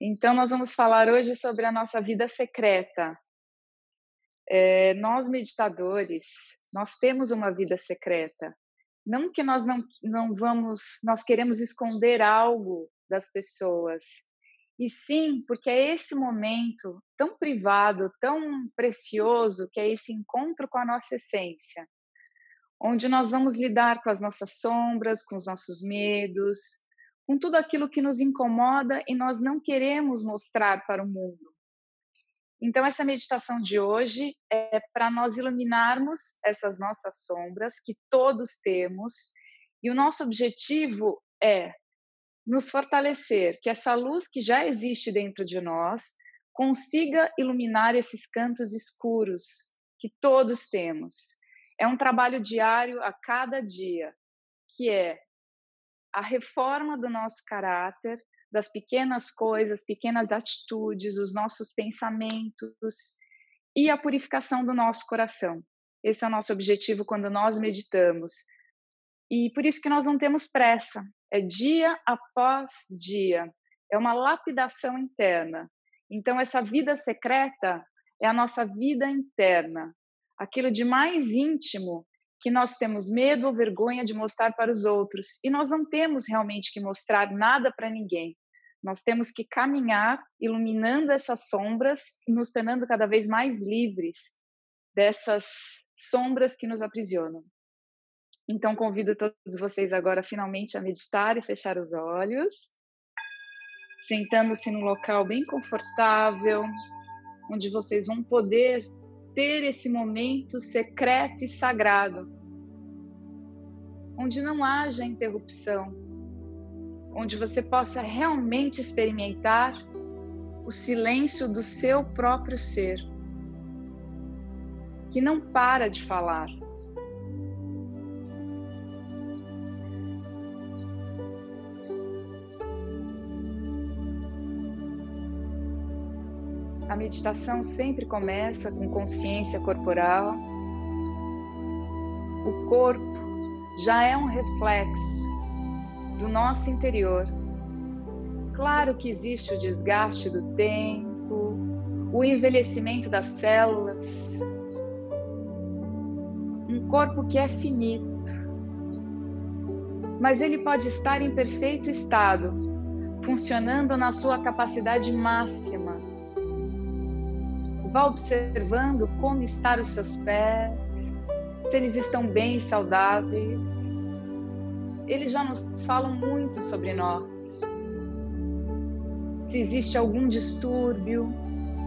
Então, nós vamos falar hoje sobre a nossa vida secreta. É, nós, meditadores, nós temos uma vida secreta. Não que nós não, não vamos, nós queremos esconder algo das pessoas, e sim porque é esse momento tão privado, tão precioso, que é esse encontro com a nossa essência, onde nós vamos lidar com as nossas sombras, com os nossos medos, com tudo aquilo que nos incomoda e nós não queremos mostrar para o mundo. Então, essa meditação de hoje é para nós iluminarmos essas nossas sombras que todos temos, e o nosso objetivo é nos fortalecer, que essa luz que já existe dentro de nós consiga iluminar esses cantos escuros que todos temos. É um trabalho diário a cada dia, que é a reforma do nosso caráter, das pequenas coisas, pequenas atitudes, os nossos pensamentos e a purificação do nosso coração. Esse é o nosso objetivo quando nós meditamos. E por isso que nós não temos pressa, é dia após dia, é uma lapidação interna. Então, essa vida secreta é a nossa vida interna, aquilo de mais íntimo que nós temos medo ou vergonha de mostrar para os outros. E nós não temos realmente que mostrar nada para ninguém. Nós temos que caminhar iluminando essas sombras nos tornando cada vez mais livres dessas sombras que nos aprisionam. Então, convido todos vocês agora finalmente a meditar e fechar os olhos, sentando-se num local bem confortável, onde vocês vão poder ter esse momento secreto e sagrado, onde não haja interrupção, onde você possa realmente experimentar o silêncio do seu próprio ser, que não para de falar. Meditação sempre começa com consciência corporal. O corpo já é um reflexo do nosso interior. Claro que existe o desgaste do tempo, o envelhecimento das células. Um corpo que é finito, mas ele pode estar em perfeito estado, funcionando na sua capacidade máxima Vá observando como estão os seus pés, se eles estão bem saudáveis. Eles já nos falam muito sobre nós. Se existe algum distúrbio,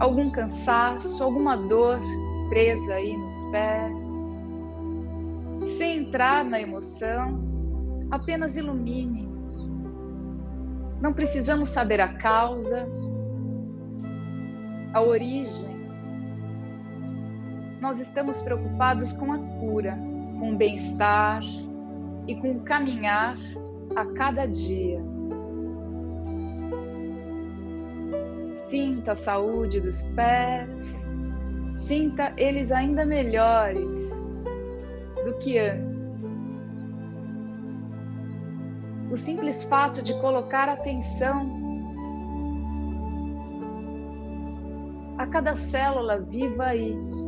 algum cansaço, alguma dor presa aí nos pés. Sem entrar na emoção, apenas ilumine. Não precisamos saber a causa, a origem nós estamos preocupados com a cura, com o bem-estar e com o caminhar a cada dia. Sinta a saúde dos pés, sinta eles ainda melhores do que antes. O simples fato de colocar atenção a cada célula viva aí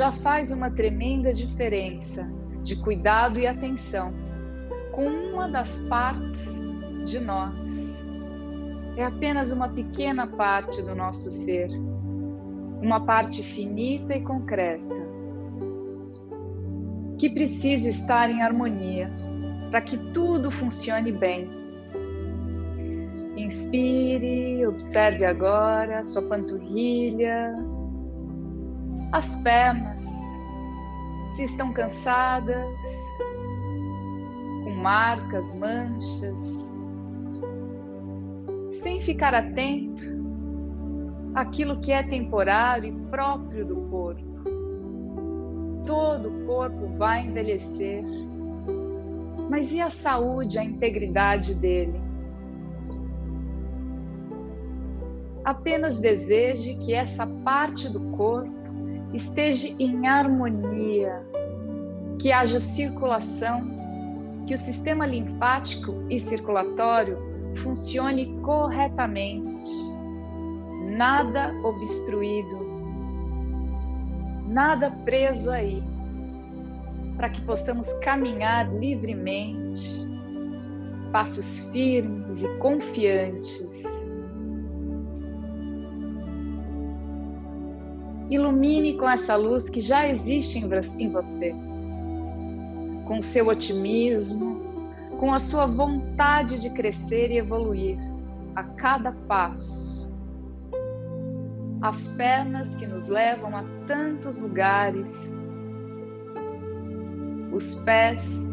já faz uma tremenda diferença de cuidado e atenção com uma das partes de nós. É apenas uma pequena parte do nosso ser, uma parte finita e concreta, que precisa estar em harmonia para que tudo funcione bem. Inspire, observe agora sua panturrilha, as pernas, se estão cansadas, com marcas, manchas, sem ficar atento àquilo que é temporário e próprio do corpo. Todo o corpo vai envelhecer, mas e a saúde, a integridade dele? Apenas deseje que essa parte do corpo esteja em harmonia, que haja circulação, que o sistema linfático e circulatório funcione corretamente, nada obstruído, nada preso aí, para que possamos caminhar livremente, passos firmes e confiantes. Ilumine com essa luz que já existe em você com seu otimismo, com a sua vontade de crescer e evoluir a cada passo. As pernas que nos levam a tantos lugares, os pés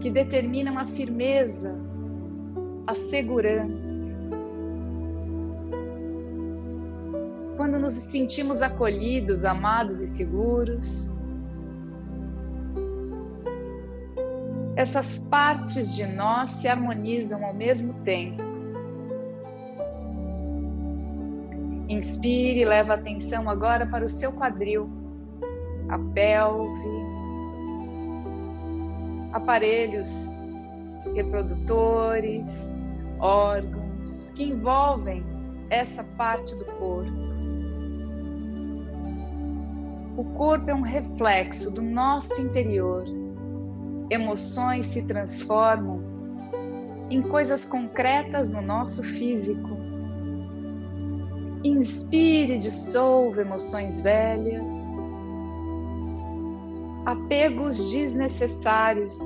que determinam a firmeza, a segurança. Nos sentimos acolhidos, amados e seguros, essas partes de nós se harmonizam ao mesmo tempo. Inspire leva a atenção agora para o seu quadril, a pelve, aparelhos reprodutores, órgãos que envolvem essa parte do corpo. O corpo é um reflexo do nosso interior emoções se transformam em coisas concretas no nosso físico. Inspire e dissolva emoções velhas, apegos desnecessários,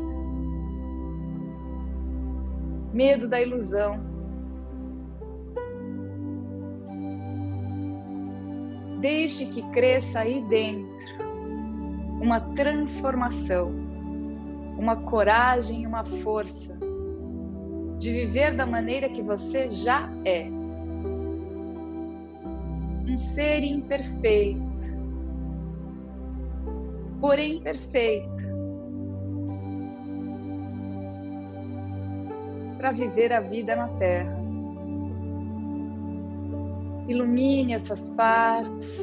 medo da ilusão. Deixe que cresça aí dentro uma transformação uma coragem uma força de viver da maneira que você já é. Um ser imperfeito, porém perfeito, para viver a vida na Terra. Ilumine essas partes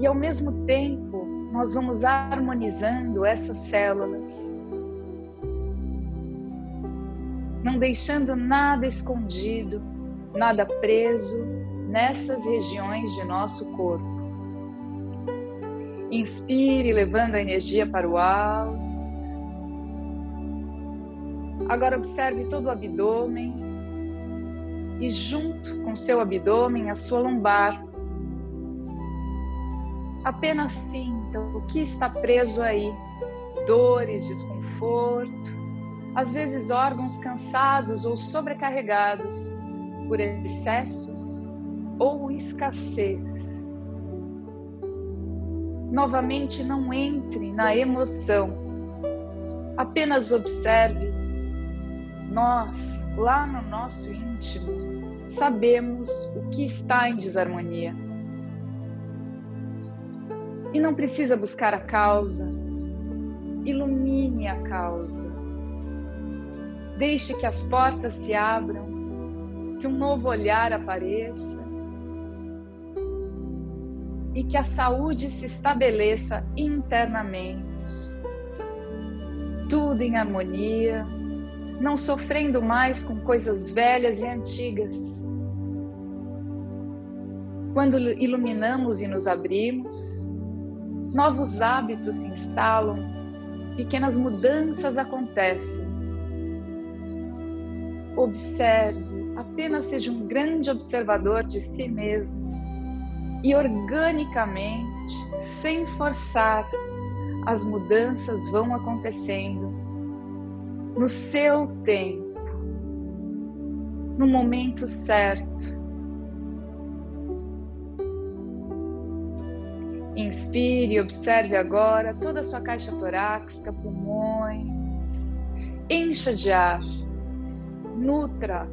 e, ao mesmo tempo, nós vamos harmonizando essas células não deixando nada escondido, nada preso nessas regiões de nosso corpo. Inspire, levando a energia para o alto. Agora observe todo o abdômen e, junto com seu abdômen, a sua lombar. Apenas sinta o que está preso aí: dores, desconforto às vezes órgãos cansados ou sobrecarregados por excessos ou escassez. Novamente, não entre na emoção, apenas observe. Nós, lá no nosso íntimo, sabemos o que está em desarmonia. E não precisa buscar a causa, ilumine a causa Deixe que as portas se abram, que um novo olhar apareça e que a saúde se estabeleça internamente. Tudo em harmonia, não sofrendo mais com coisas velhas e antigas. Quando iluminamos e nos abrimos, novos hábitos se instalam, pequenas mudanças acontecem Observe, apenas seja um grande observador de si mesmo e organicamente, sem forçar, as mudanças vão acontecendo no seu tempo, no momento certo. Inspire observe agora toda a sua caixa torácica, pulmões. Encha de ar nutra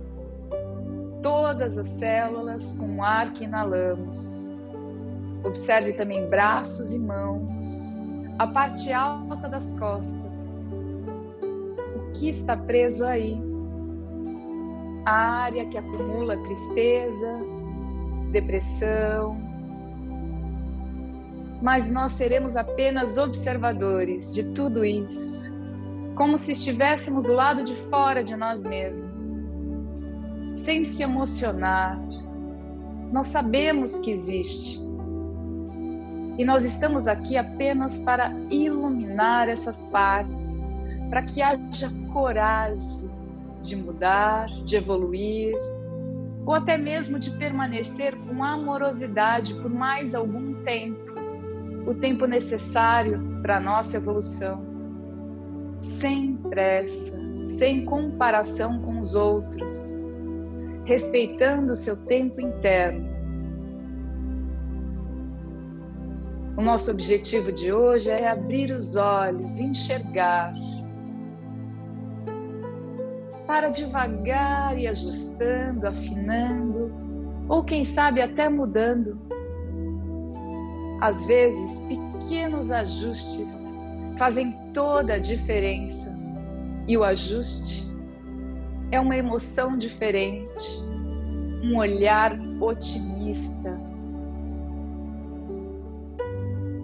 todas as células com o ar que inalamos. Observe também braços e mãos, a parte alta das costas. Que está preso aí? A área que acumula tristeza, depressão. Mas nós seremos apenas observadores de tudo isso como se estivéssemos do lado de fora de nós mesmos, sem se emocionar. Nós sabemos que existe. E nós estamos aqui apenas para iluminar essas partes, para que haja coragem de mudar, de evoluir, ou até mesmo de permanecer com amorosidade por mais algum tempo o tempo necessário para a nossa evolução sem pressa, sem comparação com os outros, respeitando o seu tempo interno. O nosso objetivo de hoje é abrir os olhos, enxergar, para devagar e ajustando, afinando, ou quem sabe até mudando. Às vezes, pequenos ajustes fazem toda a diferença. E o ajuste é uma emoção diferente, um olhar otimista.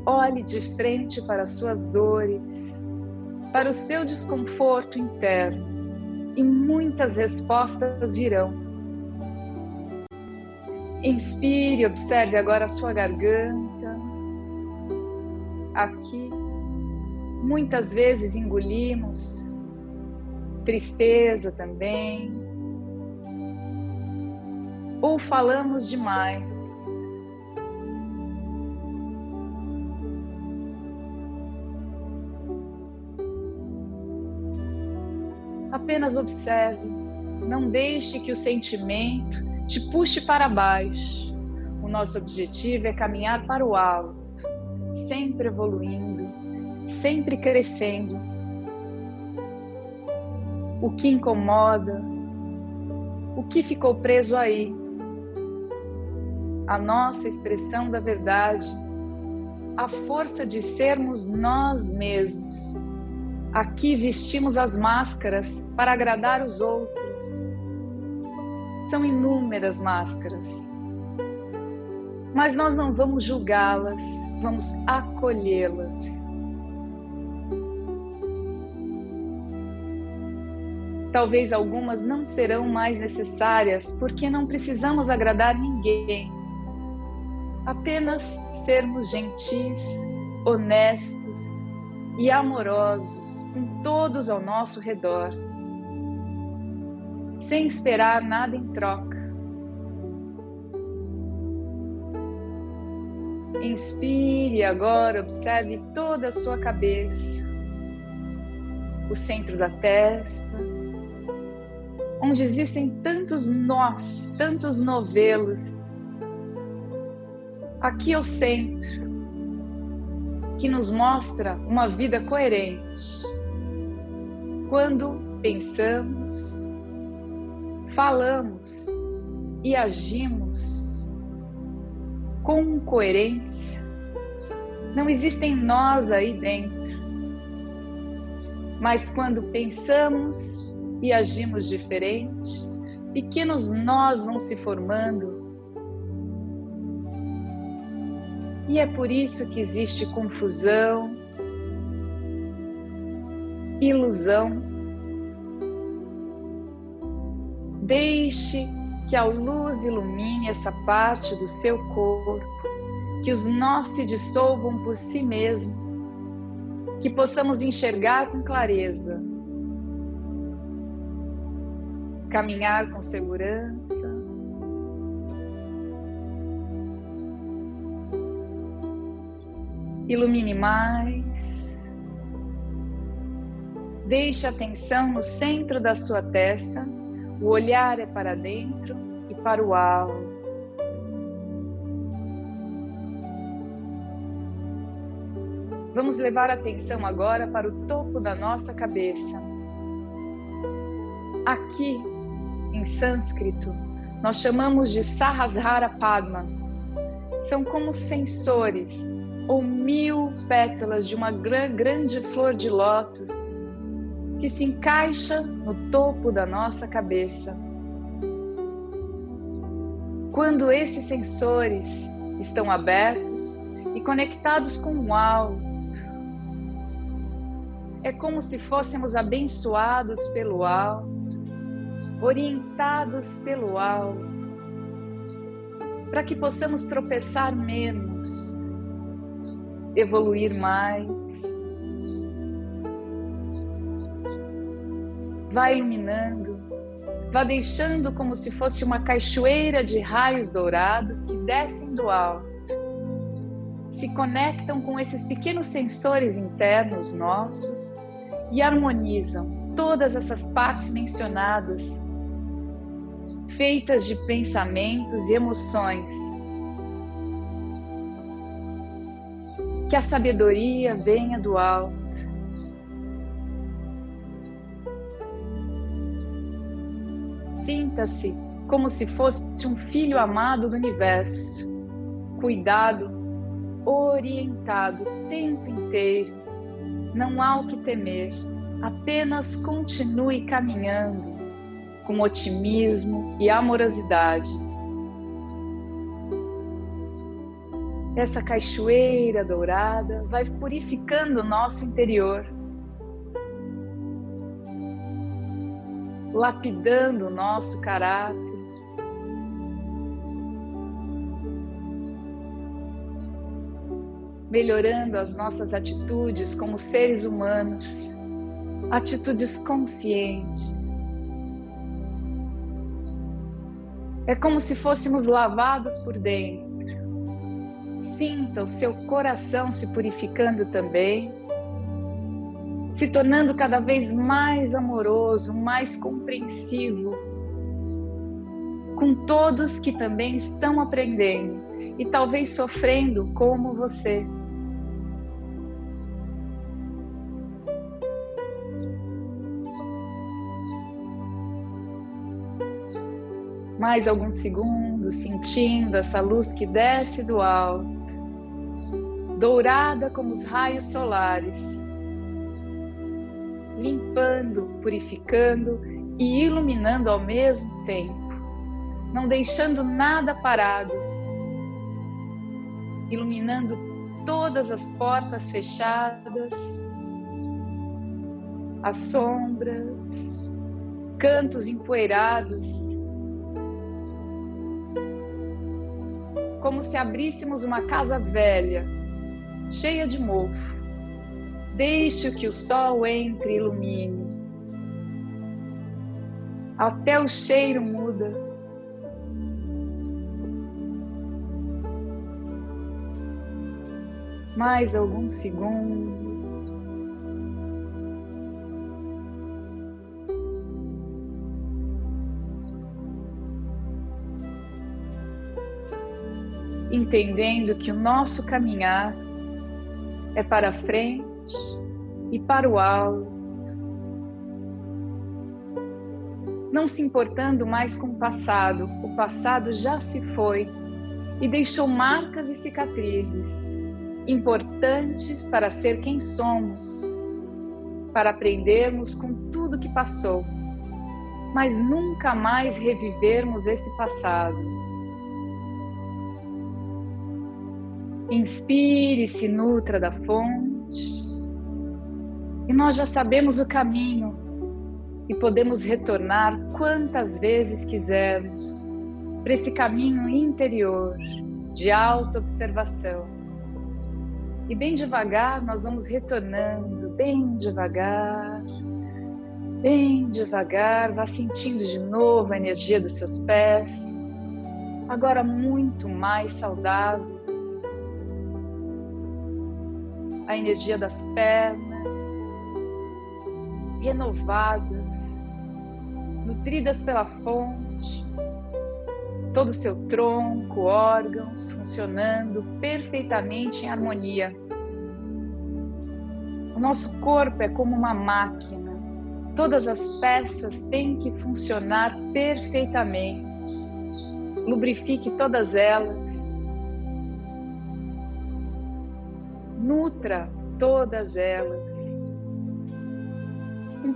Olhe de frente para as suas dores, para o seu desconforto interno, e muitas respostas virão. Inspire, observe agora a sua garganta, aqui Muitas vezes engolimos tristeza também, ou falamos demais. Apenas observe, não deixe que o sentimento te puxe para baixo. O nosso objetivo é caminhar para o alto, sempre evoluindo, sempre crescendo. O que incomoda, o que ficou preso aí, a nossa expressão da verdade, a força de sermos nós mesmos. Aqui vestimos as máscaras para agradar os outros. São inúmeras máscaras. Mas nós não vamos julgá-las, vamos acolhê-las. Talvez algumas não serão mais necessárias porque não precisamos agradar ninguém. Apenas sermos gentis, honestos e amorosos com todos ao nosso redor, sem esperar nada em troca. Inspire agora, observe toda a sua cabeça, o centro da testa, onde existem tantos nós, tantos novelos. Aqui é o centro, que nos mostra uma vida coerente. Quando pensamos, falamos e agimos com coerência, não existem nós aí dentro. Mas quando pensamos e agimos diferente, pequenos nós vão se formando. E é por isso que existe confusão, ilusão. Deixe que a luz ilumine essa parte do seu corpo, que os nós se dissolvam por si mesmo, que possamos enxergar com clareza caminhar com segurança. Ilumine mais. Deixe a atenção no centro da sua testa. O olhar é para dentro e para o alto. Vamos levar a atenção agora para o topo da nossa cabeça. Aqui em sânscrito, nós chamamos de Sahasrara Padma. São como sensores ou mil pétalas de uma grande flor de lótus que se encaixa no topo da nossa cabeça. Quando esses sensores estão abertos e conectados com o alto, É como se fôssemos abençoados pelo alto, orientados pelo alto, para que possamos tropeçar menos, evoluir mais. Vai iluminando, vá deixando como se fosse uma cachoeira de raios dourados que descem do alto se conectam com esses pequenos sensores internos nossos e harmonizam todas essas partes mencionadas, feitas de pensamentos e emoções. Que a sabedoria venha do alto. Sinta-se como se fosse um filho amado do universo, cuidado orientado o tempo inteiro. Não há o que temer, apenas continue caminhando com otimismo e amorosidade. Essa cachoeira dourada vai purificando o nosso interior, lapidando o nosso caráter melhorando as nossas atitudes como seres humanos, atitudes conscientes. É como se fôssemos lavados por dentro. Sinta o seu coração se purificando também, se tornando cada vez mais amoroso, mais compreensivo com todos que também estão aprendendo e talvez sofrendo como você. mais alguns segundos sentindo essa luz que desce do alto, dourada como os raios solares, limpando, purificando e iluminando ao mesmo tempo, não deixando nada parado, iluminando todas as portas fechadas, as sombras, cantos empoeirados como se abríssemos uma casa velha, cheia de mofo. Deixe que o sol entre e ilumine. Até o cheiro muda. Mais alguns segundos. entendendo que o nosso caminhar é para frente e para o alto, não se importando mais com o passado, o passado já se foi e deixou marcas e cicatrizes importantes para ser quem somos, para aprendermos com tudo que passou, mas nunca mais revivermos esse passado Inspire, se nutra da fonte. Nós já sabemos o caminho e podemos retornar quantas vezes quisermos para esse caminho interior de auto-observação. E bem devagar nós vamos retornando, bem devagar, bem devagar, vá sentindo de novo a energia dos seus pés, agora muito mais saudável a energia das pernas, renovadas, nutridas pela fonte, todo o seu tronco, órgãos funcionando perfeitamente em harmonia. O nosso corpo é como uma máquina, todas as peças têm que funcionar perfeitamente. Lubrifique todas elas nutra todas elas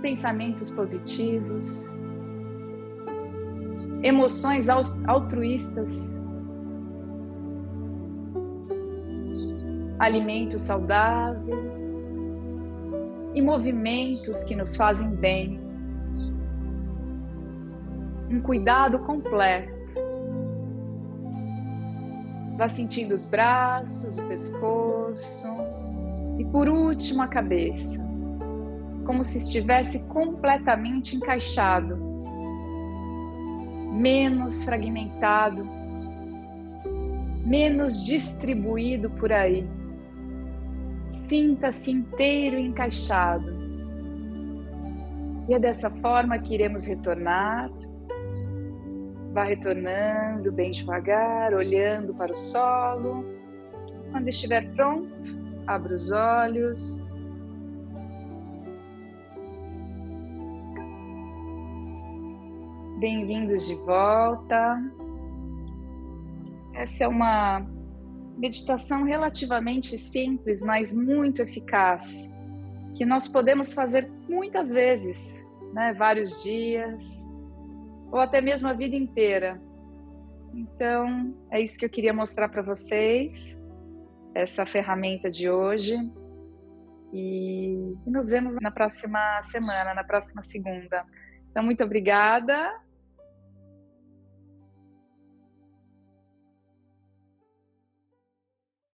pensamentos positivos, emoções altruístas, alimentos saudáveis, e movimentos que nos fazem bem. Um cuidado completo. Vá sentindo os braços, o pescoço e, por último, a cabeça, como se estivesse completamente encaixado, menos fragmentado, menos distribuído por aí. Sinta-se inteiro e encaixado. E é dessa forma que iremos retornar. Vá retornando bem devagar, olhando para o solo. Quando estiver pronto, abra os olhos. Bem-vindos de volta. Essa é uma meditação relativamente simples, mas muito eficaz, que nós podemos fazer muitas vezes, né? vários dias, ou até mesmo a vida inteira. Então, é isso que eu queria mostrar para vocês, essa ferramenta de hoje. E nos vemos na próxima semana, na próxima segunda. Então, muito obrigada